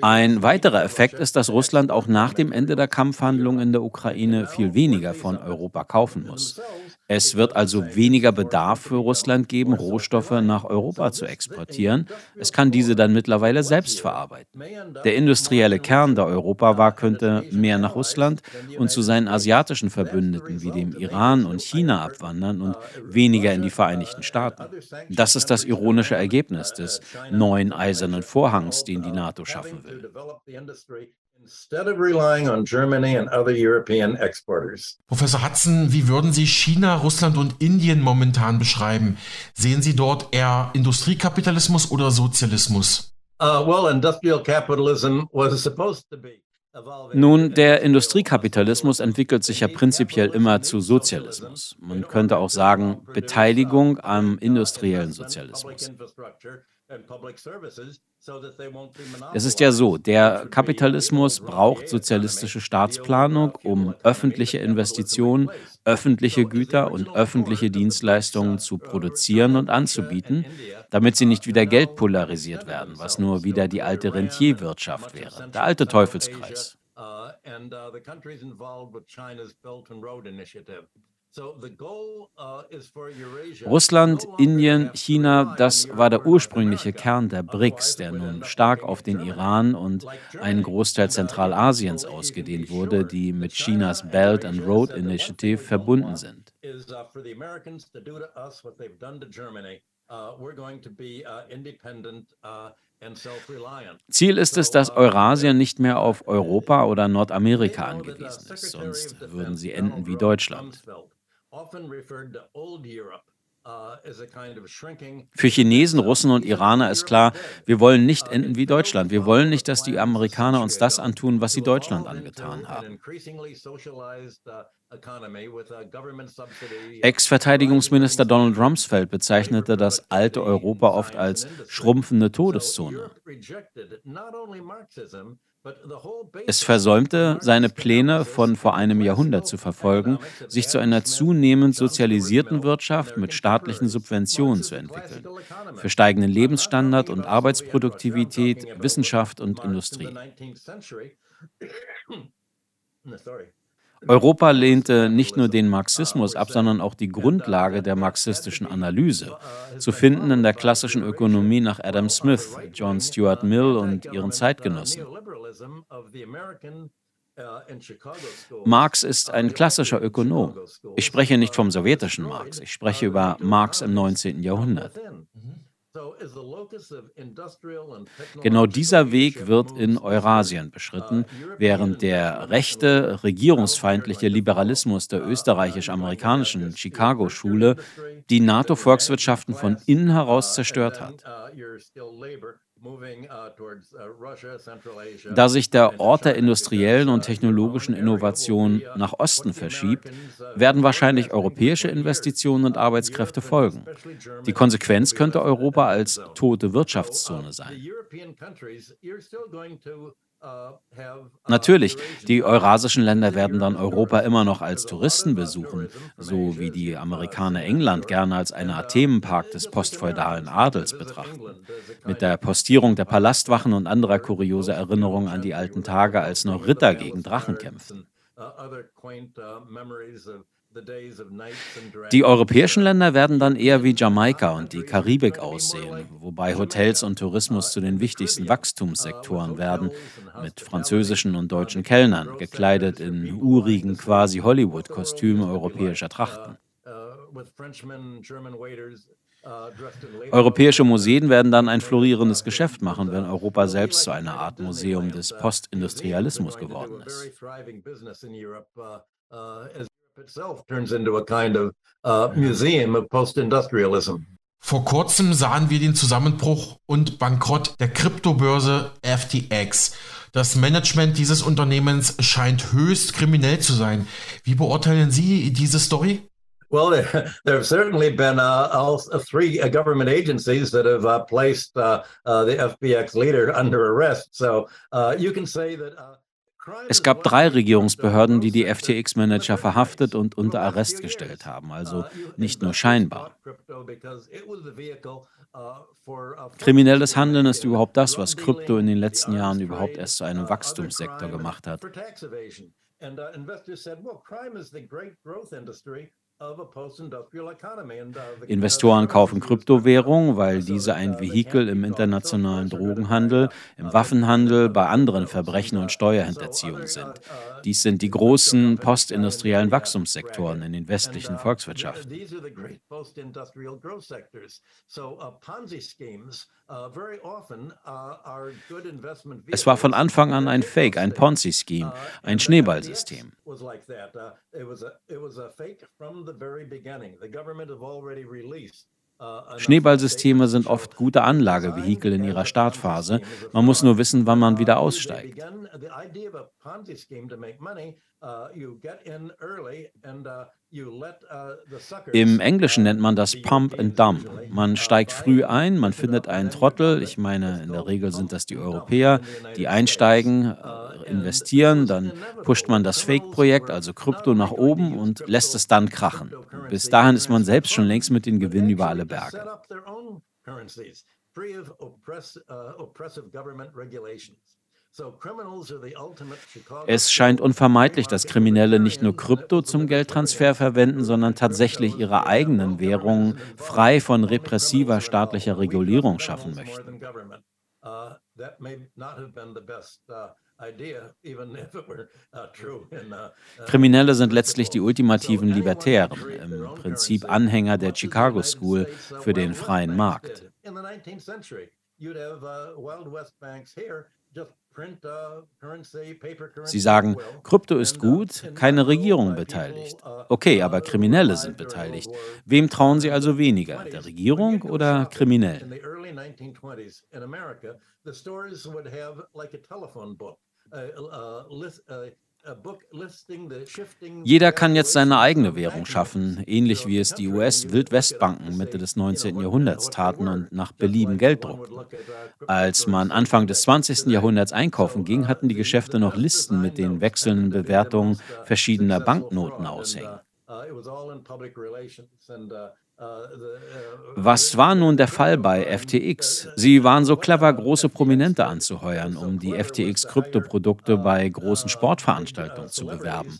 Speaker 3: Ein weiterer Effekt ist, dass Russland auch nach dem Ende der Kampfhandlungen in der Ukraine viel weniger von Europa kaufen muss. Es wird also weniger Bedarf für Russland geben, Rohstoffe nach Europa zu exportieren. Es kann diese dann mittlerweile selbst verarbeiten. Der industrielle Kern der Europa war, könnte mehr nach Russland und zu seinen asiatischen Verbündeten wie dem Iran und China abwandern und weniger in die Vereinigten Staaten. Das ist das ironische Ergebnis des neuen eisernen Vorhangs, den die NATO schaffen will.
Speaker 1: Instead of relying on Germany and other European exporters.
Speaker 2: Professor Hudson, wie würden Sie China, Russland und Indien momentan beschreiben? Sehen Sie dort eher Industriekapitalismus oder Sozialismus?
Speaker 1: Uh, well, industrial capitalism was supposed to be.
Speaker 3: Nun, der Industriekapitalismus entwickelt sich ja prinzipiell immer zu Sozialismus. Man könnte auch sagen, Beteiligung am industriellen Sozialismus. Es ist ja so, der Kapitalismus braucht sozialistische Staatsplanung, um öffentliche Investitionen, öffentliche Güter und öffentliche Dienstleistungen zu produzieren und anzubieten, damit sie nicht wieder Geld polarisiert werden, was nur wieder die alte Rentierwirtschaft wäre, der alte Teufelskreis. Uh, Uh, Russland, Indien, China, das war der ursprüngliche Kern der BRICS, der nun stark auf den Iran und einen Großteil Zentralasiens ausgedehnt wurde, die mit Chinas Belt and Road Initiative verbunden sind. Ziel ist es, dass Eurasien nicht mehr auf Europa oder Nordamerika angewiesen ist, sonst würden sie enden wie Deutschland. Für Chinesen, Russen und Iraner ist klar, wir wollen nicht enden wie Deutschland. Wir wollen nicht, dass die Amerikaner uns das antun, was sie Deutschland angetan haben. Ex-Verteidigungsminister Donald Rumsfeld bezeichnete das alte Europa oft als schrumpfende Todeszone. Es versäumte, seine Pläne von vor einem Jahrhundert zu verfolgen, sich zu einer zunehmend sozialisierten Wirtschaft mit staatlichen Subventionen zu entwickeln, für steigenden Lebensstandard und Arbeitsproduktivität, Wissenschaft und Industrie. Europa lehnte nicht nur den Marxismus ab, sondern auch die Grundlage der marxistischen Analyse, zu finden in der klassischen Ökonomie nach Adam Smith, John Stuart Mill und ihren Zeitgenossen. Marx ist ein klassischer Ökonom. Ich spreche nicht vom sowjetischen Marx, ich spreche über Marx im 19. Jahrhundert. Genau dieser Weg wird in Eurasien beschritten, während der rechte, regierungsfeindliche Liberalismus der österreichisch-amerikanischen Chicago-Schule die NATO-Volkswirtschaften von innen heraus zerstört hat. Uh, uh, da sich der Ort der industriellen und technologischen Innovation nach Osten verschiebt, werden wahrscheinlich europäische Investitionen und Arbeitskräfte folgen. Die Konsequenz könnte Europa als tote Wirtschaftszone sein. Natürlich, die eurasischen Länder werden dann Europa immer noch als Touristen besuchen, so wie die Amerikaner England gerne als eine Art Themenpark des postfeudalen Adels betrachten. Mit der Postierung der Palastwachen und anderer kurioser Erinnerungen an die alten Tage, als noch Ritter gegen Drachen kämpften. Die europäischen Länder werden dann eher wie Jamaika und die Karibik aussehen, wobei Hotels und Tourismus zu den wichtigsten Wachstumssektoren werden, mit französischen und deutschen Kellnern, gekleidet in urigen Quasi-Hollywood-Kostümen europäischer Trachten. Europäische Museen werden dann ein florierendes Geschäft machen, wenn Europa selbst zu einer Art Museum des Postindustrialismus geworden ist
Speaker 1: itself turns into a kind of uh, museum of post-industrialism.
Speaker 2: Vor kurzem sahen wir den Zusammenbruch und Bankrott der Kryptobörse FTX. Das Management dieses Unternehmens scheint höchst kriminell zu sein. Wie beurteilen Sie diese Story?
Speaker 1: Well, there, there have certainly been uh, all uh, three uh, government agencies that have uh, placed uh, uh, the FBX leader under arrest. So you can say that.
Speaker 3: Es gab drei Regierungsbehörden, die die FTX-Manager verhaftet und unter Arrest gestellt haben, also nicht nur scheinbar. Kriminelles Handeln ist überhaupt das, was Krypto in den letzten Jahren überhaupt erst zu einem Wachstumssektor gemacht hat. Investoren kaufen Kryptowährungen, weil diese ein Vehikel im internationalen Drogenhandel, im Waffenhandel, bei anderen Verbrechen und Steuerhinterziehung sind. Dies sind die großen postindustriellen Wachstumssektoren in den westlichen Volkswirtschaften. Es war von Anfang an ein Fake, ein Ponzi-Scheme, ein Schneeballsystem. Schneeballsysteme sind oft gute Anlagevehikel in ihrer Startphase. Man muss nur wissen, wann man wieder aussteigt. Im Englischen nennt man das Pump and Dump. Man steigt früh ein, man findet einen Trottel, ich meine, in der Regel sind das die Europäer, die einsteigen, äh, investieren, dann pusht man das Fake-Projekt, also Krypto, nach oben und lässt es dann krachen. Bis dahin ist man selbst schon längst mit den Gewinnen über alle Berge. Free of oppressive government regulations. Es scheint unvermeidlich, dass Kriminelle nicht nur Krypto zum Geldtransfer verwenden, sondern tatsächlich ihre eigenen Währungen frei von repressiver staatlicher Regulierung schaffen möchten. Uh, uh, uh, Kriminelle sind letztlich die ultimativen Libertären, im Prinzip Anhänger der Chicago School für den freien Markt. Sie sagen, Krypto ist gut, keine Regierung beteiligt. Okay, aber Kriminelle sind beteiligt. Wem trauen Sie also weniger, der Regierung oder Kriminellen? Jeder kann jetzt seine eigene Währung schaffen, ähnlich wie es die US-Wildwestbanken Mitte des 19. Jahrhunderts taten und nach Belieben Geld druckten. Als man Anfang des 20. Jahrhunderts einkaufen ging, hatten die Geschäfte noch Listen mit den wechselnden Bewertungen verschiedener Banknoten aushängen. Was war nun der Fall bei FTX? Sie waren so clever, große Prominente anzuheuern, um die FTX-Kryptoprodukte bei großen Sportveranstaltungen zu bewerben.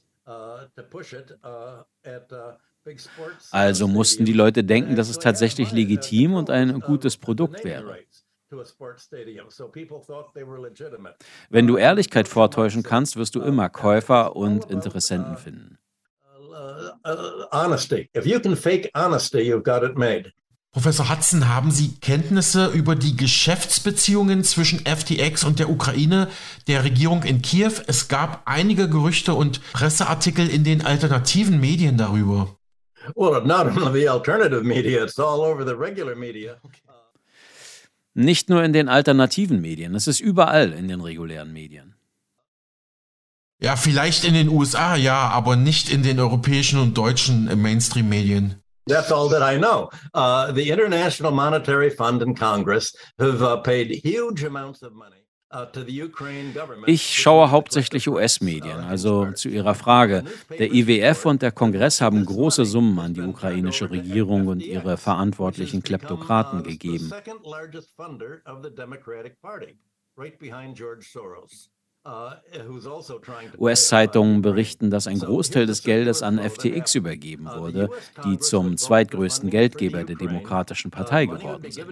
Speaker 3: Also mussten die Leute denken, dass es tatsächlich legitim und ein gutes Produkt wäre. Wenn du Ehrlichkeit vortäuschen kannst, wirst du immer Käufer und Interessenten finden.
Speaker 1: Uh, honesty. If you can fake honesty, you've got it made.
Speaker 2: Professor Hudson, haben Sie Kenntnisse über die Geschäftsbeziehungen zwischen FTX und der Ukraine, der Regierung in Kiew? Es gab einige Gerüchte und Presseartikel in den alternativen Medien darüber.
Speaker 1: Well, not in the alternative media, it's all over the regular media.
Speaker 3: Nicht nur in den alternativen Medien, es ist überall in den regulären Medien.
Speaker 2: Ja, vielleicht in den USA, ja, aber nicht in den europäischen und deutschen äh, Mainstream-Medien.
Speaker 1: That's all that I know. Uh, the International Monetary Fund and Congress have uh, paid huge amounts of money. Uh,
Speaker 3: ich schaue hauptsächlich US-Medien, also zu Ihrer Frage. Der IWF und der Kongress haben große Summen an die ukrainische Regierung und ihre verantwortlichen Kleptokraten gegeben. Uh, also US-Zeitungen berichten, dass ein Großteil des Geldes an FTX übergeben uh, wurde, die zum zweitgrößten Geldgeber der Demokratischen uh, Partei geworden sind.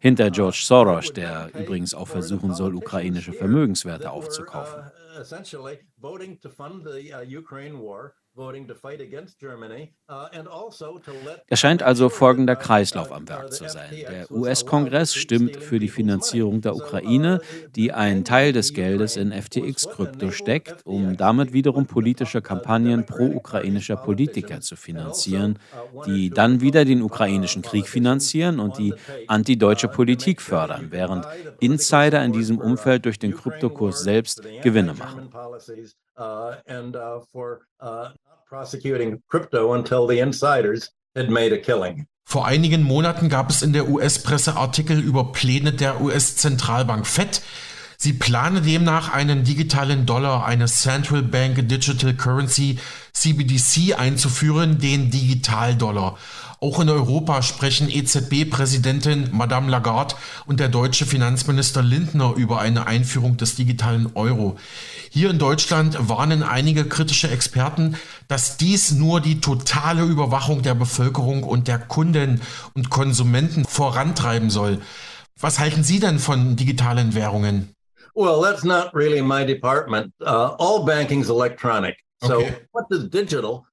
Speaker 3: Hinter George Soros, der übrigens auch versuchen soll, ukrainische Vermögenswerte aufzukaufen. Also es scheint also folgender Kreislauf am Werk zu sein. Der US-Kongress stimmt für die Finanzierung der Ukraine, die einen Teil des Geldes in FTX-Krypto steckt, um damit wiederum politische Kampagnen pro-ukrainischer Politiker zu finanzieren, die dann wieder den ukrainischen Krieg finanzieren und die antideutsche Politik fördern, während Insider in diesem Umfeld durch den Kryptokurs selbst Gewinne machen
Speaker 1: prosecuting crypto until the insiders had made a killing.
Speaker 2: Vor einigen Monaten gab es in der US-Presse Artikel über Pläne der US-Zentralbank Fed. Sie plane demnach einen digitalen Dollar, eine Central Bank Digital Currency CBDC einzuführen, den Digitaldollar. Auch in Europa sprechen EZB-Präsidentin Madame Lagarde und der deutsche Finanzminister Lindner über eine Einführung des digitalen Euro. Hier in Deutschland warnen einige kritische Experten, dass dies nur die totale Überwachung der Bevölkerung und der Kunden und Konsumenten vorantreiben soll. Was halten Sie denn von digitalen Währungen?
Speaker 1: Well, that's not really my department. Uh, all banking's electronic. So okay. what does digital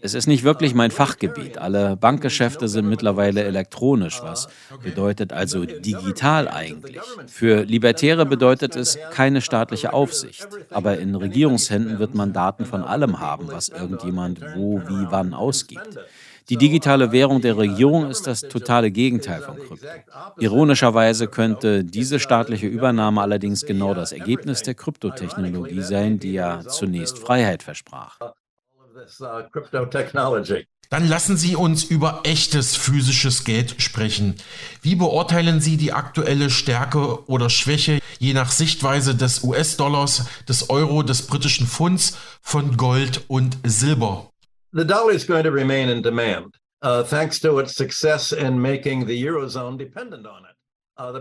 Speaker 3: es ist nicht wirklich mein Fachgebiet. Alle Bankgeschäfte sind mittlerweile elektronisch, was bedeutet also digital eigentlich. Für Libertäre bedeutet es keine staatliche Aufsicht. Aber in Regierungshänden wird man Daten von allem haben, was irgendjemand wo, wie, wann ausgibt. Die digitale Währung der Regierung ist das totale Gegenteil von Krypto. Ironischerweise könnte diese staatliche Übernahme allerdings genau das Ergebnis der Kryptotechnologie sein, die ja zunächst Freiheit versprach.
Speaker 2: Dann lassen Sie uns über echtes physisches Geld sprechen. Wie beurteilen Sie die aktuelle Stärke oder Schwäche je nach Sichtweise des US-Dollars, des Euro, des britischen Pfunds, von Gold und Silber?
Speaker 1: The dollar is going to remain in demand, uh, thanks to its success in making the Eurozone dependent on it. Uh,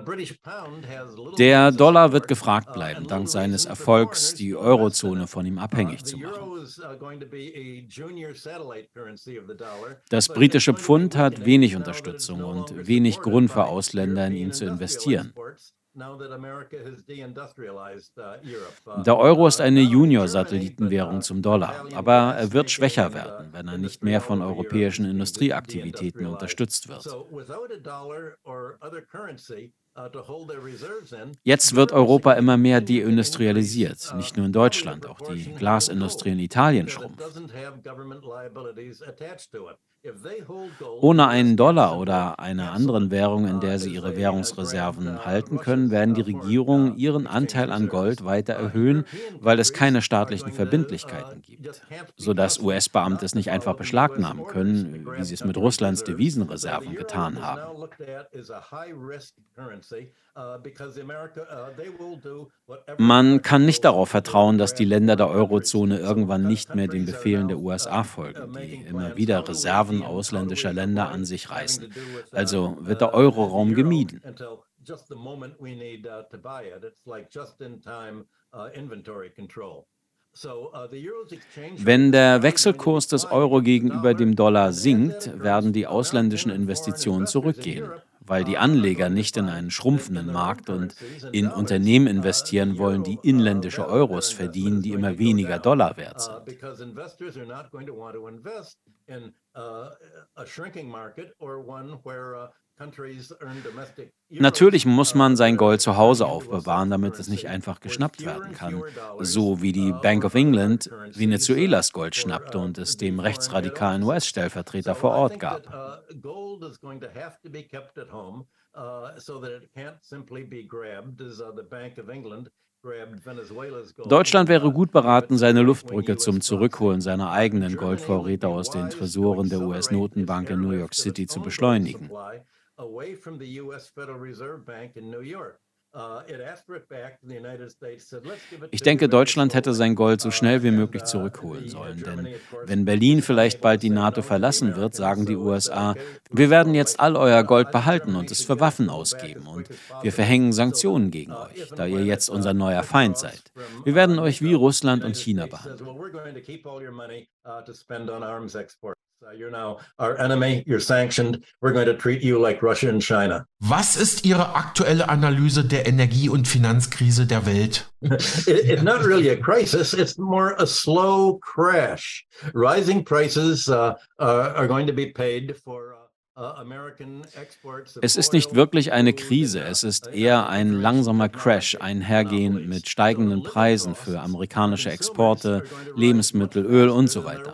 Speaker 3: Der Dollar wird gefragt bleiben, dank seines Erfolgs, die Eurozone von ihm abhängig zu machen. Das britische Pfund hat wenig Unterstützung und wenig Grund für Ausländer in ihn zu investieren. Der Euro ist eine Junior-Satellitenwährung zum Dollar, aber er wird schwächer werden, wenn er nicht mehr von europäischen Industrieaktivitäten unterstützt wird. Jetzt wird Europa immer mehr deindustrialisiert. Nicht nur in Deutschland, auch die Glasindustrie in Italien schrumpft. Ohne einen Dollar oder einer anderen Währung, in der sie ihre Währungsreserven halten können, werden die Regierungen ihren Anteil an Gold weiter erhöhen, weil es keine staatlichen Verbindlichkeiten gibt, sodass US-Beamte es nicht einfach beschlagnahmen können, wie sie es mit Russlands Devisenreserven getan haben. Man kann nicht darauf vertrauen, dass die Länder der Eurozone irgendwann nicht mehr den Befehlen der USA folgen, die immer wieder Reserven ausländischer Länder an sich reißen. Also wird der Euroraum gemieden. Wenn der Wechselkurs des Euro gegenüber dem Dollar sinkt, werden die ausländischen Investitionen zurückgehen weil die Anleger nicht in einen schrumpfenden Markt und in Unternehmen investieren wollen, die inländische Euros verdienen, die immer weniger Dollar wert sind. Natürlich muss man sein Gold zu Hause aufbewahren, damit es nicht einfach geschnappt werden kann, so wie die Bank of England Venezuelas Gold schnappte und es dem rechtsradikalen US-Stellvertreter vor Ort gab. Deutschland wäre gut beraten, seine Luftbrücke zum Zurückholen seiner eigenen Goldvorräte aus den Tresoren der US-Notenbank in New York City zu beschleunigen. Uh, ich denke, Deutschland hätte sein Gold so schnell wie möglich uh, zurückholen sollen, denn wenn Berlin vielleicht bald die NATO verlassen wird, sagen die USA, wir werden jetzt all euer Gold behalten und es für Waffen ausgeben und wir verhängen Sanktionen gegen uh, euch, da ihr jetzt unser neuer Feind seid. Wir werden euch wie Russland und China behandeln.
Speaker 2: You're now our enemy, you're sanctioned. We're going to treat you like Russia and China. Was ist Ihre aktuelle Analyse der Energie- und Finanzkrise der Welt?
Speaker 1: it's not really a crisis, it's more a slow crash. Rising prices uh, uh, are going to be paid for. Uh,
Speaker 3: es ist nicht wirklich eine Krise, es ist eher ein langsamer Crash, einhergehend mit steigenden Preisen für amerikanische Exporte, Lebensmittel, Öl und so weiter.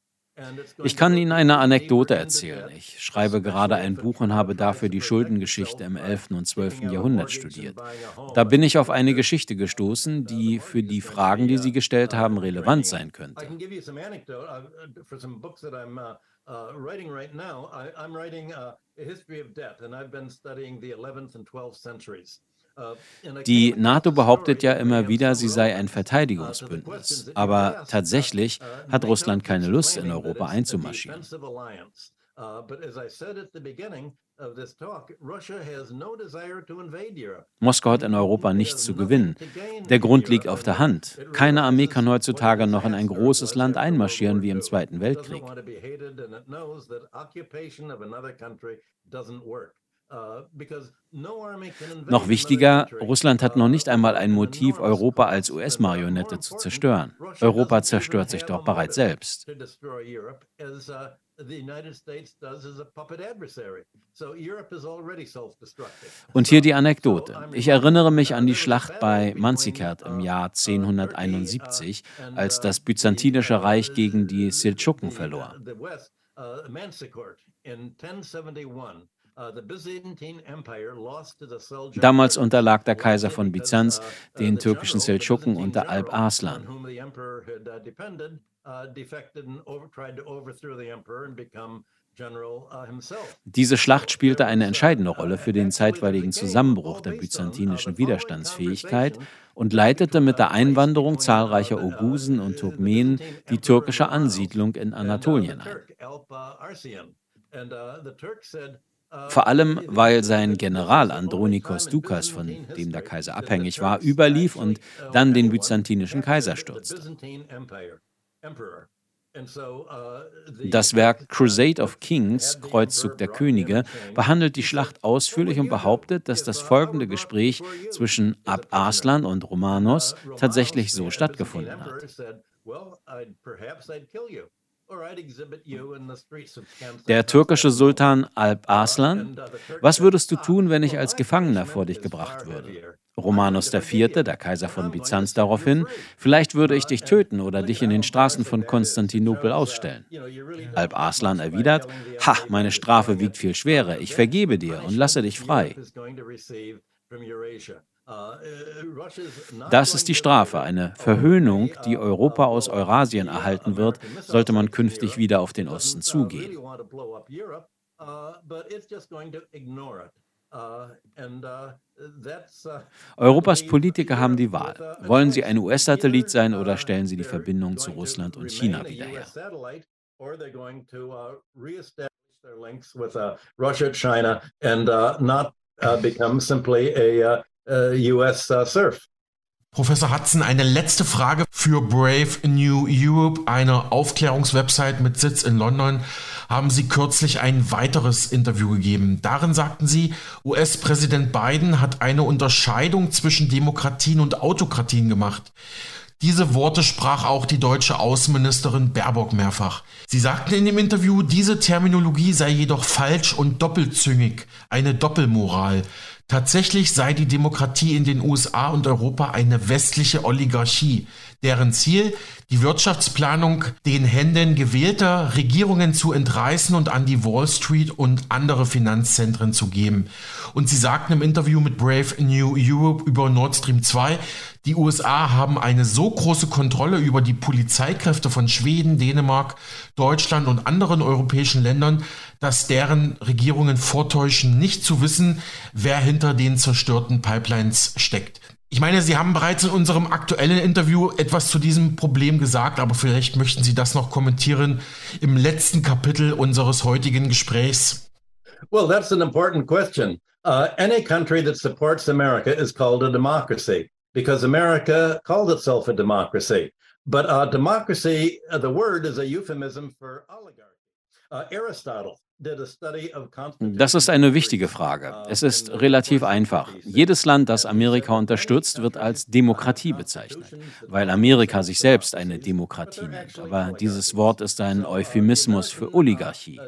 Speaker 3: Ich kann Ihnen eine Anekdote erzählen. Ich schreibe gerade ein Buch und habe dafür die Schuldengeschichte im 11. und 12. Jahrhundert studiert. Da bin ich auf eine Geschichte gestoßen, die für die Fragen, die Sie gestellt haben, relevant sein könnte. Uh, writing right now, I, I'm writing uh, a history of debt, and I've been studying the 11th and 12th centuries. Die NATO behauptet ja immer wieder, sie sei ein Verteidigungsbündnis. Aber tatsächlich hat Russland keine Lust, in Europa einzumarschieren. Moskau hat in Europa nichts zu gewinnen. Der Grund liegt auf der Hand. Keine Armee kann heutzutage noch in ein großes Land einmarschieren wie im Zweiten Weltkrieg. Uh, noch wichtiger, Russland hat noch nicht einmal ein Motiv, Europa als US-Marionette zu zerstören. Europa zerstört sich doch bereits selbst. Und hier die Anekdote. Ich erinnere mich an die Schlacht bei Manzikert im Jahr 1071, als das byzantinische Reich gegen die Seldschuken verlor. Uh, Damals unterlag der Kaiser von Byzanz uh, den türkischen Seldschuken unter Alp Arslan. Uh, Diese Schlacht spielte eine entscheidende Rolle für den zeitweiligen Zusammenbruch der byzantinischen Widerstandsfähigkeit und leitete mit der Einwanderung zahlreicher Ogusen und Turkmenen die türkische Ansiedlung in Anatolien ein. Vor allem, weil sein General Andronikos Dukas, von dem der Kaiser abhängig war, überlief und dann den byzantinischen Kaiser stürzte. Das Werk Crusade of Kings, Kreuzzug der Könige, behandelt die Schlacht ausführlich und behauptet, dass das folgende Gespräch zwischen Ab Arslan und Romanos tatsächlich so stattgefunden hat. Der türkische Sultan Alp Arslan, was würdest du tun, wenn ich als Gefangener vor dich gebracht würde? Romanos IV., der Kaiser von Byzanz, daraufhin, vielleicht würde ich dich töten oder dich in den Straßen von Konstantinopel ausstellen. Alp Arslan erwidert, ha, meine Strafe wiegt viel schwerer, ich vergebe dir und lasse dich frei. Das ist die Strafe, eine Verhöhnung, die Europa aus Eurasien erhalten wird, sollte man künftig wieder auf den Osten zugehen. Europas Politiker haben die Wahl. Wollen sie ein US-Satellit sein oder stellen sie die Verbindung zu Russland und China wieder her?
Speaker 1: uh, Russia, China, and uh, not uh, become simply a US uh, uh, surf.
Speaker 2: Professor Hudson, eine letzte Frage für Brave New Europe, eine Aufklärungswebsite mit Sitz in London. Haben Sie kürzlich ein weiteres Interview gegeben. Darin sagten Sie, US-Präsident Biden hat eine Unterscheidung zwischen Demokratien und Autokratien gemacht. Diese Worte sprach auch die deutsche Außenministerin Baerbock mehrfach. Sie sagten in dem Interview, diese Terminologie sei jedoch falsch und doppelzüngig, eine Doppelmoral. Tatsächlich sei die Demokratie in den USA und Europa eine westliche Oligarchie, deren Ziel die Wirtschaftsplanung den Händen gewählter Regierungen zu entreißen und an die Wall Street und andere Finanzzentren zu geben. Und sie sagten im Interview mit Brave New Europe über Nord Stream 2, die USA haben eine so große Kontrolle über die Polizeikräfte von Schweden, Dänemark, Deutschland und anderen europäischen Ländern, dass deren Regierungen vortäuschen, nicht zu wissen, wer hinter den zerstörten Pipelines steckt. Ich meine, Sie haben bereits in unserem aktuellen Interview etwas zu diesem Problem gesagt, aber vielleicht möchten Sie das noch kommentieren im letzten Kapitel unseres heutigen Gesprächs.
Speaker 1: Well, that's an important question. Uh, any country that supports America is called a democracy. because America called itself a democracy. But uh, democracy, uh, the word is a euphemism for oligarchy. Uh, Aristotle
Speaker 3: Das ist eine wichtige Frage. Es ist relativ einfach. Jedes Land, das Amerika unterstützt, wird als Demokratie bezeichnet, weil Amerika sich selbst eine Demokratie nennt. Aber dieses Wort ist ein Euphemismus für Oligarchie.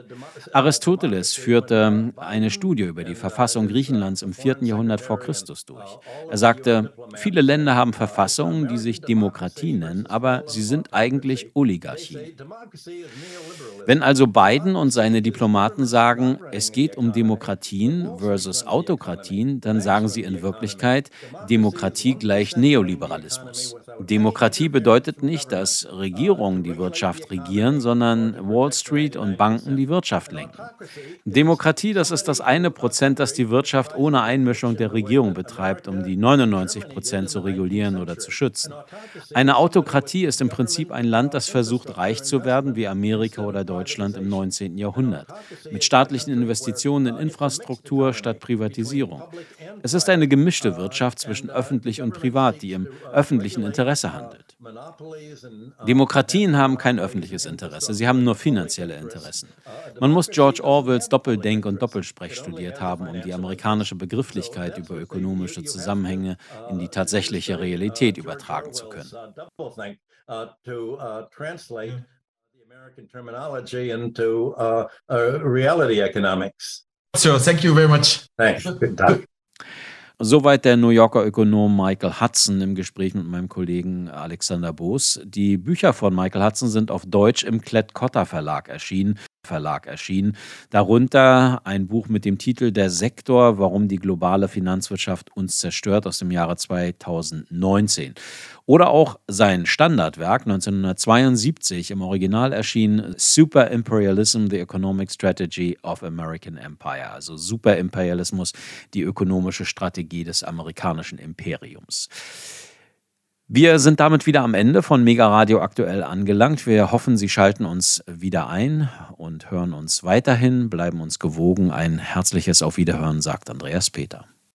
Speaker 3: Aristoteles führte eine Studie über die Verfassung Griechenlands im 4. Jahrhundert vor Christus durch. Er sagte, viele Länder haben Verfassungen, die sich Demokratie nennen, aber sie sind eigentlich Oligarchie. Wenn also Biden und seine Diplomaten Diplomaten sagen, es geht um Demokratien versus Autokratien, dann sagen sie in Wirklichkeit, Demokratie gleich Neoliberalismus. Demokratie bedeutet nicht, dass Regierungen die Wirtschaft regieren, sondern Wall Street und Banken die Wirtschaft lenken. Demokratie, das ist das eine Prozent, das die Wirtschaft ohne Einmischung der Regierung betreibt, um die 99 Prozent zu regulieren oder zu schützen. Eine Autokratie ist im Prinzip ein Land, das versucht, reich zu werden, wie Amerika oder Deutschland im 19. Jahrhundert, mit staatlichen Investitionen in Infrastruktur statt Privatisierung. Es ist eine gemischte Wirtschaft zwischen öffentlich und privat, die im öffentlichen Interesse Interesse handelt. Demokratien haben kein öffentliches Interesse, sie haben nur finanzielle Interessen. Man muss George Orwells Doppeldenk- und Doppelsprech studiert haben, um die amerikanische Begrifflichkeit über ökonomische Zusammenhänge in die tatsächliche Realität übertragen zu können.
Speaker 2: Sir, thank you very much.
Speaker 1: Thanks. Guten Tag.
Speaker 3: Soweit der New Yorker Ökonom Michael Hudson im Gespräch mit meinem Kollegen Alexander Boos. Die Bücher von Michael Hudson sind auf Deutsch im Klett-Cotta Verlag erschienen. Verlag erschienen. Darunter ein Buch mit dem Titel Der Sektor, warum die globale Finanzwirtschaft uns zerstört aus dem Jahre 2019. Oder auch sein Standardwerk 1972 im Original erschien Super Imperialism, The Economic Strategy of American Empire. Also Superimperialismus, die ökonomische Strategie des amerikanischen Imperiums. Wir sind damit wieder am Ende von Mega Radio aktuell angelangt. Wir hoffen, Sie schalten uns wieder ein und hören uns weiterhin, bleiben uns gewogen. Ein herzliches Auf Wiederhören, sagt Andreas Peter.